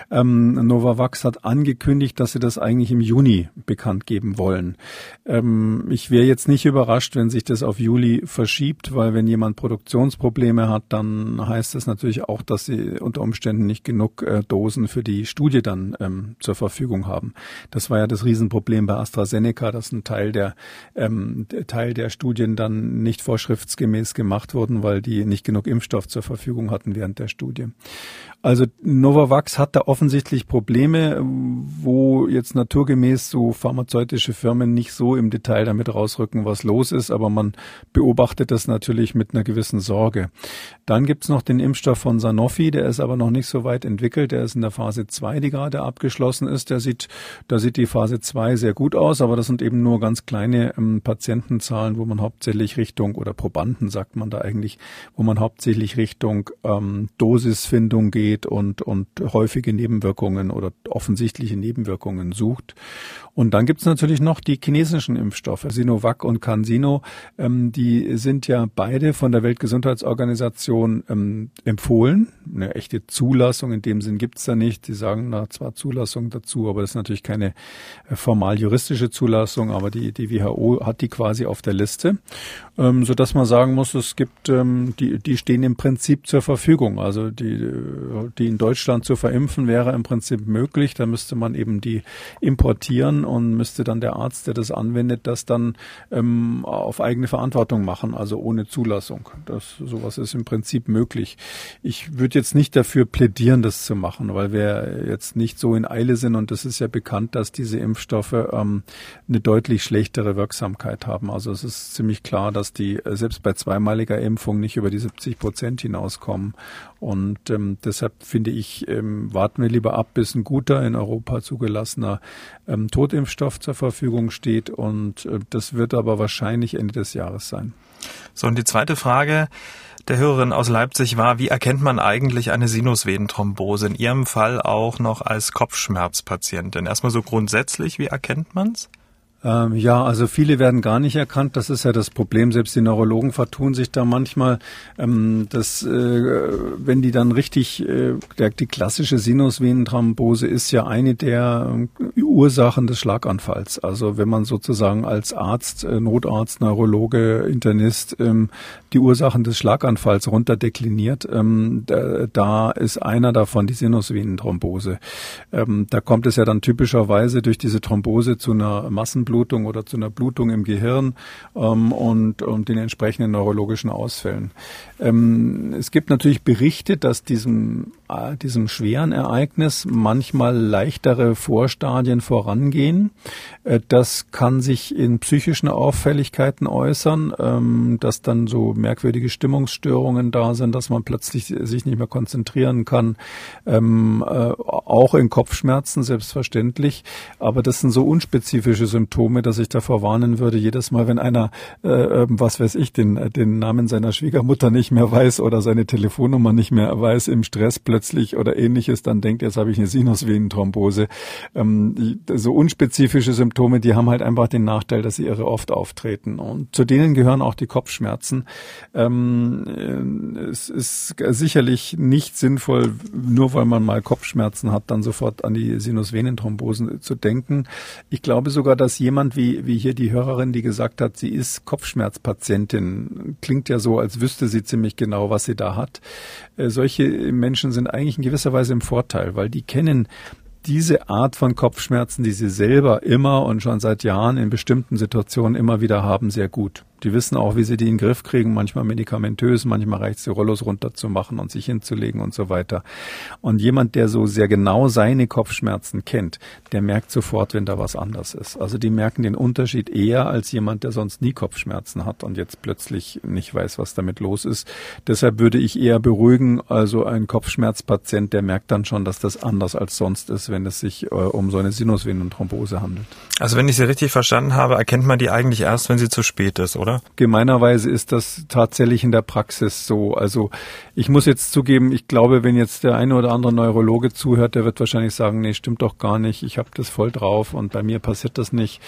Ähm, Novavax hat angekündigt, dass sie das eigentlich im Juni bekannt geben wollen. Ähm, ich wäre jetzt nicht überrascht, wenn sich das auf Juli verschiebt, weil wenn jemand Produktionsprobleme hat, dann heißt das natürlich auch, dass sie unter Umständen nicht genug äh, Dosen für die Studie dann ähm, zur Verfügung haben. Das war ja das Riesenproblem bei AstraZeneca, dass ein Teil der ähm, Teil der Studien dann nicht vorschriftsgemäß gemacht wurden, weil die nicht genug Impfstoff zur Verfügung hatten während der Studie. Also Novavax hat da offensichtlich Probleme, wo jetzt naturgemäß so pharmazeutische Firmen nicht so im Detail damit rausrücken, was los ist, aber man beobachtet das natürlich mit einer gewissen Sorge. Dann gibt's noch den Impfstoff von Sanofi, der ist aber noch nicht so weit entwickelt, der ist in der Phase 2, die gerade abgeschlossen ist. Der sieht, da sieht die Phase 2 sehr gut aus, aber das sind eben nur ganz kleine ähm, Patientenzahlen, wo man hauptsächlich Richtung, oder Probanden sagt man da eigentlich, wo man hauptsächlich Richtung ähm, Dosisfindung geht geht und, und häufige Nebenwirkungen oder offensichtliche Nebenwirkungen sucht. Und dann gibt es natürlich noch die chinesischen Impfstoffe, Sinovac und CanSino. Ähm, die sind ja beide von der Weltgesundheitsorganisation ähm, empfohlen. Eine echte Zulassung in dem Sinn gibt es da nicht. Sie sagen da zwar Zulassung dazu, aber das ist natürlich keine äh, formal juristische Zulassung, aber die, die WHO hat die quasi auf der Liste, ähm, sodass man sagen muss, es gibt, ähm, die, die stehen im Prinzip zur Verfügung. Also die, die in Deutschland zu verimpfen wäre im Prinzip möglich. Da müsste man eben die importieren und müsste dann der Arzt, der das anwendet, das dann ähm, auf eigene Verantwortung machen, also ohne Zulassung. Das sowas ist im Prinzip möglich. Ich würde jetzt nicht dafür plädieren, das zu machen, weil wir jetzt nicht so in Eile sind und es ist ja bekannt, dass diese Impfstoffe ähm, eine deutlich schlechtere Wirksamkeit haben. Also es ist ziemlich klar, dass die äh, selbst bei zweimaliger Impfung nicht über die 70 Prozent hinauskommen. Und ähm, deshalb finde ich, ähm, warten wir lieber ab, bis ein guter in Europa zugelassener ähm, Totimpfstoff zur Verfügung steht. Und äh, das wird aber wahrscheinlich Ende des Jahres sein. So, und die zweite Frage der Hörerin aus Leipzig war, wie erkennt man eigentlich eine Sinusvenenthrombose? In Ihrem Fall auch noch als Kopfschmerzpatientin. Erstmal so grundsätzlich, wie erkennt man's? Ähm, ja, also viele werden gar nicht erkannt. Das ist ja das Problem. Selbst die Neurologen vertun sich da manchmal. Ähm, dass, äh, wenn die dann richtig, äh, der, die klassische Sinusvenenthrombose ist ja eine der äh, Ursachen des Schlaganfalls. Also wenn man sozusagen als Arzt, äh, Notarzt, Neurologe, Internist ähm, die Ursachen des Schlaganfalls runterdekliniert, ähm, da, da, ist einer davon die Sinusvenenthrombose. Ähm, da kommt es ja dann typischerweise durch diese Thrombose zu einer Massenblutung Blutung oder zu einer Blutung im Gehirn ähm, und, und den entsprechenden neurologischen Ausfällen. Ähm, es gibt natürlich Berichte, dass diesem, äh, diesem schweren Ereignis manchmal leichtere Vorstadien vorangehen. Äh, das kann sich in psychischen Auffälligkeiten äußern, ähm, dass dann so merkwürdige Stimmungsstörungen da sind, dass man plötzlich sich nicht mehr konzentrieren kann, ähm, äh, auch in Kopfschmerzen selbstverständlich. Aber das sind so unspezifische Symptome, Symptome, dass ich davor warnen würde, jedes Mal, wenn einer, äh, ähm, was weiß ich, den, den Namen seiner Schwiegermutter nicht mehr weiß oder seine Telefonnummer nicht mehr weiß im Stress plötzlich oder ähnliches, dann denkt, jetzt habe ich eine Sinusvenenthrombose. Ähm, so unspezifische Symptome, die haben halt einfach den Nachteil, dass sie irre oft auftreten. Und zu denen gehören auch die Kopfschmerzen. Ähm, es ist sicherlich nicht sinnvoll, nur weil man mal Kopfschmerzen hat, dann sofort an die Sinusvenenthrombosen zu denken. Ich glaube sogar, dass jemand wie, wie hier die Hörerin, die gesagt hat, sie ist Kopfschmerzpatientin, klingt ja so, als wüsste sie ziemlich genau, was sie da hat. Äh, solche Menschen sind eigentlich in gewisser Weise im Vorteil, weil die kennen diese Art von Kopfschmerzen, die sie selber immer und schon seit Jahren in bestimmten Situationen immer wieder haben, sehr gut. Die wissen auch, wie sie die in den Griff kriegen, manchmal medikamentös, manchmal reicht die Rollos runterzumachen und sich hinzulegen und so weiter. Und jemand, der so sehr genau seine Kopfschmerzen kennt, der merkt sofort, wenn da was anders ist. Also die merken den Unterschied eher als jemand, der sonst nie Kopfschmerzen hat und jetzt plötzlich nicht weiß, was damit los ist. Deshalb würde ich eher beruhigen, also ein Kopfschmerzpatient, der merkt dann schon, dass das anders als sonst ist, wenn es sich äh, um so eine Sinusvenenthrombose handelt. Also wenn ich Sie richtig verstanden habe, erkennt man die eigentlich erst, wenn sie zu spät ist, oder? Oder? Gemeinerweise ist das tatsächlich in der Praxis so. Also ich muss jetzt zugeben, ich glaube, wenn jetzt der eine oder andere Neurologe zuhört, der wird wahrscheinlich sagen, nee, stimmt doch gar nicht, ich habe das voll drauf und bei mir passiert das nicht.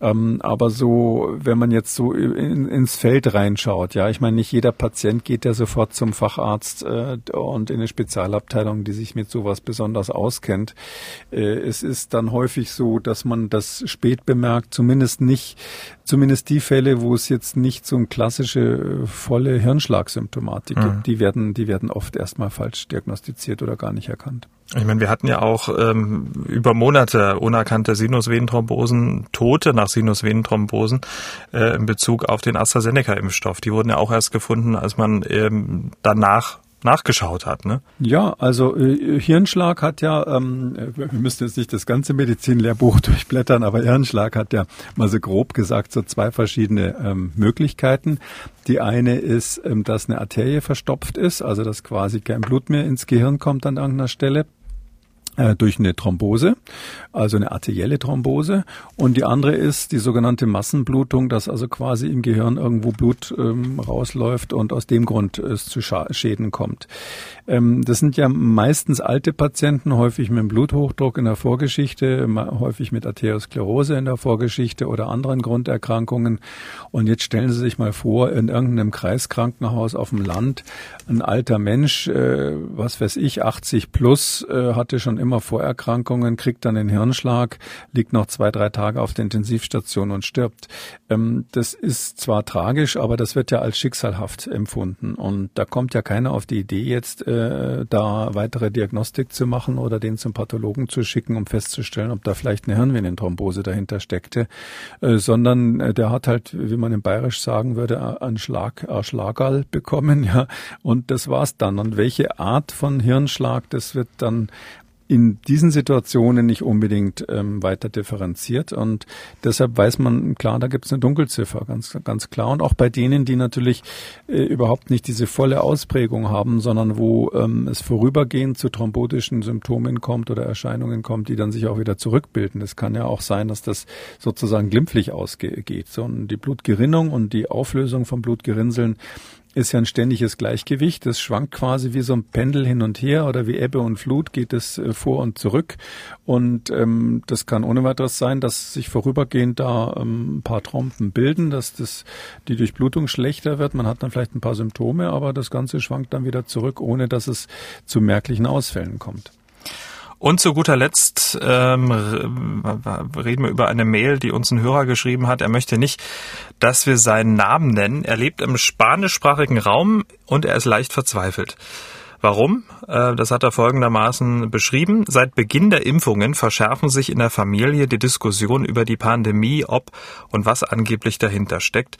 Ähm, aber so, wenn man jetzt so in, ins Feld reinschaut, ja, ich meine, nicht jeder Patient geht ja sofort zum Facharzt äh, und in eine Spezialabteilung, die sich mit sowas besonders auskennt. Äh, es ist dann häufig so, dass man das spät bemerkt, zumindest nicht, zumindest die Fälle, wo es jetzt jetzt nicht so eine klassische volle Hirnschlagsymptomatik mhm. gibt. Die werden, die werden oft erstmal falsch diagnostiziert oder gar nicht erkannt. Ich meine, wir hatten ja auch ähm, über Monate unerkannte Sinusvenenthrombosen, Tote nach Sinusvenenthrombosen äh, in Bezug auf den AstraZeneca-Impfstoff. Die wurden ja auch erst gefunden, als man ähm, danach nachgeschaut hat, ne? Ja, also äh, Hirnschlag hat ja, ähm, wir müssen jetzt nicht das ganze Medizinlehrbuch durchblättern, aber Hirnschlag hat ja mal so grob gesagt so zwei verschiedene ähm, Möglichkeiten. Die eine ist, ähm, dass eine Arterie verstopft ist, also dass quasi kein Blut mehr ins Gehirn kommt an irgendeiner Stelle durch eine Thrombose, also eine arterielle Thrombose. Und die andere ist die sogenannte Massenblutung, dass also quasi im Gehirn irgendwo Blut ähm, rausläuft und aus dem Grund es zu Schäden kommt. Ähm, das sind ja meistens alte Patienten, häufig mit Bluthochdruck in der Vorgeschichte, häufig mit Arteriosklerose in der Vorgeschichte oder anderen Grunderkrankungen. Und jetzt stellen Sie sich mal vor, in irgendeinem Kreiskrankenhaus auf dem Land, ein alter Mensch, äh, was weiß ich, 80 plus, äh, hatte schon immer Vorerkrankungen, kriegt dann den Hirnschlag, liegt noch zwei, drei Tage auf der Intensivstation und stirbt. Ähm, das ist zwar tragisch, aber das wird ja als schicksalhaft empfunden. Und da kommt ja keiner auf die Idee jetzt, äh, da weitere Diagnostik zu machen oder den zum Pathologen zu schicken, um festzustellen, ob da vielleicht eine Hirnvenenthrombose dahinter steckte, äh, sondern äh, der hat halt, wie man in Bayerisch sagen würde, einen Schlag, einen Schlagerl bekommen, ja, und das war's dann. Und welche Art von Hirnschlag, das wird dann in diesen Situationen nicht unbedingt ähm, weiter differenziert und deshalb weiß man klar, da gibt es eine Dunkelziffer, ganz ganz klar und auch bei denen, die natürlich äh, überhaupt nicht diese volle Ausprägung haben, sondern wo ähm, es vorübergehend zu thrombotischen Symptomen kommt oder Erscheinungen kommt, die dann sich auch wieder zurückbilden. Es kann ja auch sein, dass das sozusagen glimpflich ausgeht. So, und die Blutgerinnung und die Auflösung von Blutgerinnseln ist ja ein ständiges Gleichgewicht. Das schwankt quasi wie so ein Pendel hin und her oder wie Ebbe und Flut geht es äh, vor und zurück. Und ähm, das kann ohne weiteres sein, dass sich vorübergehend da ähm, ein paar Trompen bilden, dass das die Durchblutung schlechter wird. Man hat dann vielleicht ein paar Symptome, aber das Ganze schwankt dann wieder zurück, ohne dass es zu merklichen Ausfällen kommt. Und zu guter Letzt ähm, reden wir über eine Mail, die uns ein Hörer geschrieben hat. Er möchte nicht, dass wir seinen Namen nennen. Er lebt im spanischsprachigen Raum und er ist leicht verzweifelt. Warum? Äh, das hat er folgendermaßen beschrieben. Seit Beginn der Impfungen verschärfen sich in der Familie die Diskussionen über die Pandemie, ob und was angeblich dahinter steckt.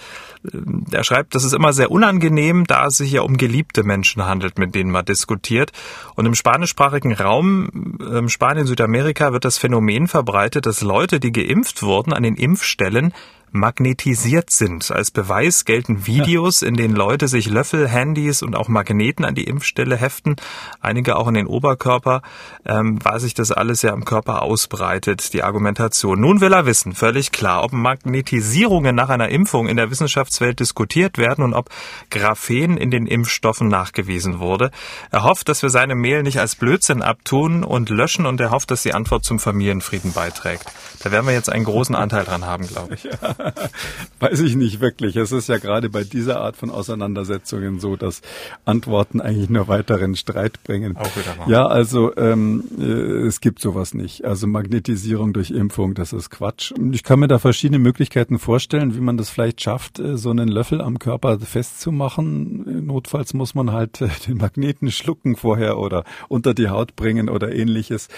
Äh, er schreibt, das ist immer sehr unangenehm, da es sich ja um geliebte Menschen handelt, mit denen man diskutiert. Und im spanischsprachigen Raum, ähm, Spanien, Südamerika, wird das Phänomen verbreitet, dass Leute, die geimpft wurden, an den Impfstellen magnetisiert sind. Als Beweis gelten Videos, in denen Leute sich Löffel, Handys und auch Magneten an die Impfstelle heften, einige auch in den Oberkörper, ähm, weil sich das alles ja im Körper ausbreitet, die Argumentation. Nun will er wissen, völlig klar, ob Magnetisierungen nach einer Impfung in der Wissenschaftswelt diskutiert werden und ob Graphen in den Impfstoffen nachgewiesen wurde. Er hofft, dass wir seine Mail nicht als Blödsinn abtun und löschen und er hofft, dass die Antwort zum Familienfrieden beiträgt. Da werden wir jetzt einen großen Anteil dran haben, glaube ich. Ja. Weiß ich nicht wirklich. Es ist ja gerade bei dieser Art von Auseinandersetzungen so, dass Antworten eigentlich nur weiteren Streit bringen. Auch wieder mal. Ja, also ähm, äh, es gibt sowas nicht. Also Magnetisierung durch Impfung, das ist Quatsch. Ich kann mir da verschiedene Möglichkeiten vorstellen, wie man das vielleicht schafft, äh, so einen Löffel am Körper festzumachen. Notfalls muss man halt äh, den Magneten schlucken vorher oder unter die Haut bringen oder ähnliches.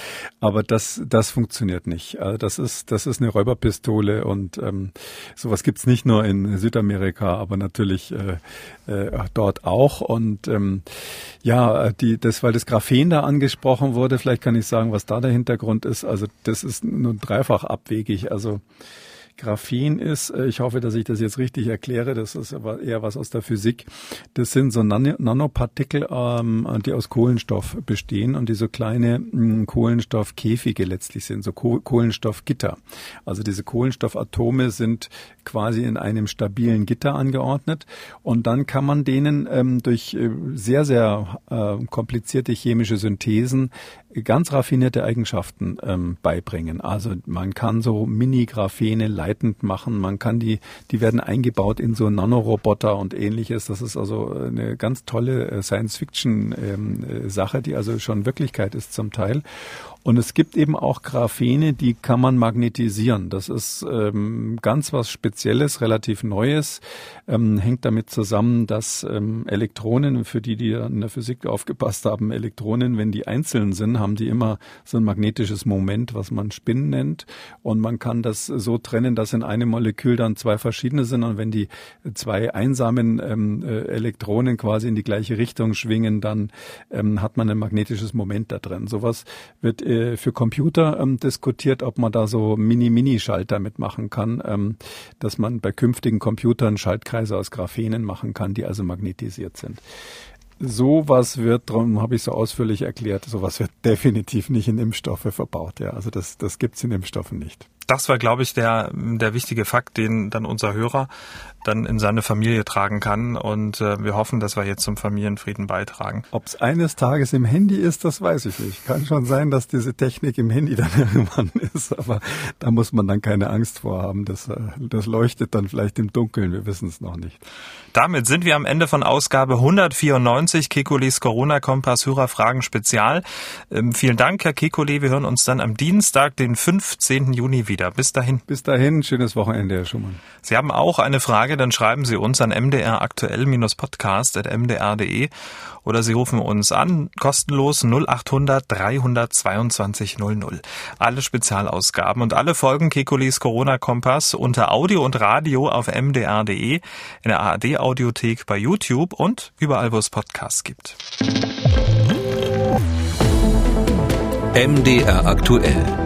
Aber das, das funktioniert nicht. Also das ist, das ist eine Räuberpistole und ähm, Sowas gibt's nicht nur in Südamerika, aber natürlich äh, äh, dort auch. Und ähm, ja, die, das, weil das Graphen da angesprochen wurde, vielleicht kann ich sagen, was da der Hintergrund ist. Also das ist nur dreifach abwegig. Also Graphen ist, äh, ich hoffe, dass ich das jetzt richtig erkläre, das ist aber eher was aus der Physik. Das sind so Nan Nanopartikel, ähm, die aus Kohlenstoff bestehen und die so kleine hm, Kohlenstoffkäfige letztlich sind, so Koh Kohlenstoffgitter. Also diese Kohlenstoffatome sind quasi in einem stabilen Gitter angeordnet und dann kann man denen ähm, durch äh, sehr, sehr äh, komplizierte chemische Synthesen ganz raffinierte Eigenschaften ähm, beibringen. Also man kann so Mini-Graphene gleitend machen. Man kann die, die werden eingebaut in so Nanoroboter und ähnliches. Das ist also eine ganz tolle äh, Science-Fiction-Sache, ähm, die also schon Wirklichkeit ist zum Teil. Und es gibt eben auch Graphene, die kann man magnetisieren. Das ist ähm, ganz was Spezielles, relativ Neues, ähm, hängt damit zusammen, dass ähm, Elektronen, für die, die in der Physik aufgepasst haben, Elektronen, wenn die einzeln sind, haben die immer so ein magnetisches Moment, was man Spin nennt. Und man kann das so trennen, dass in einem Molekül dann zwei verschiedene sind. Und wenn die zwei einsamen ähm, äh, Elektronen quasi in die gleiche Richtung schwingen, dann ähm, hat man ein magnetisches Moment da drin. Sowas wird für Computer ähm, diskutiert, ob man da so Mini-Mini-Schalter mitmachen kann, ähm, dass man bei künftigen Computern Schaltkreise aus Graphenen machen kann, die also magnetisiert sind. Sowas wird, darum habe ich so ausführlich erklärt, sowas wird definitiv nicht in Impfstoffe verbaut. Ja, also das, das gibt's in Impfstoffen nicht das war, glaube ich, der, der wichtige Fakt, den dann unser Hörer dann in seine Familie tragen kann. Und äh, wir hoffen, dass wir jetzt zum Familienfrieden beitragen. Ob es eines Tages im Handy ist, das weiß ich nicht. Kann schon sein, dass diese Technik im Handy dann irgendwann ist, aber da muss man dann keine Angst vor haben. Das, äh, das leuchtet dann vielleicht im Dunkeln, wir wissen es noch nicht. Damit sind wir am Ende von Ausgabe 194 Kekulis Corona-Kompass Hörerfragen Spezial. Ähm, vielen Dank, Herr Kekuli. Wir hören uns dann am Dienstag, den 15. Juni wieder. Bis dahin. Bis dahin, schönes Wochenende, Herr Schumann. Sie haben auch eine Frage, dann schreiben Sie uns an mdraktuell-podcast.mdr.de oder Sie rufen uns an, kostenlos 0800 322 00. Alle Spezialausgaben und alle Folgen Kekulis Corona-Kompass unter Audio und Radio auf mdr.de, in der ARD-Audiothek bei YouTube und überall, wo es Podcasts gibt. MDR aktuell.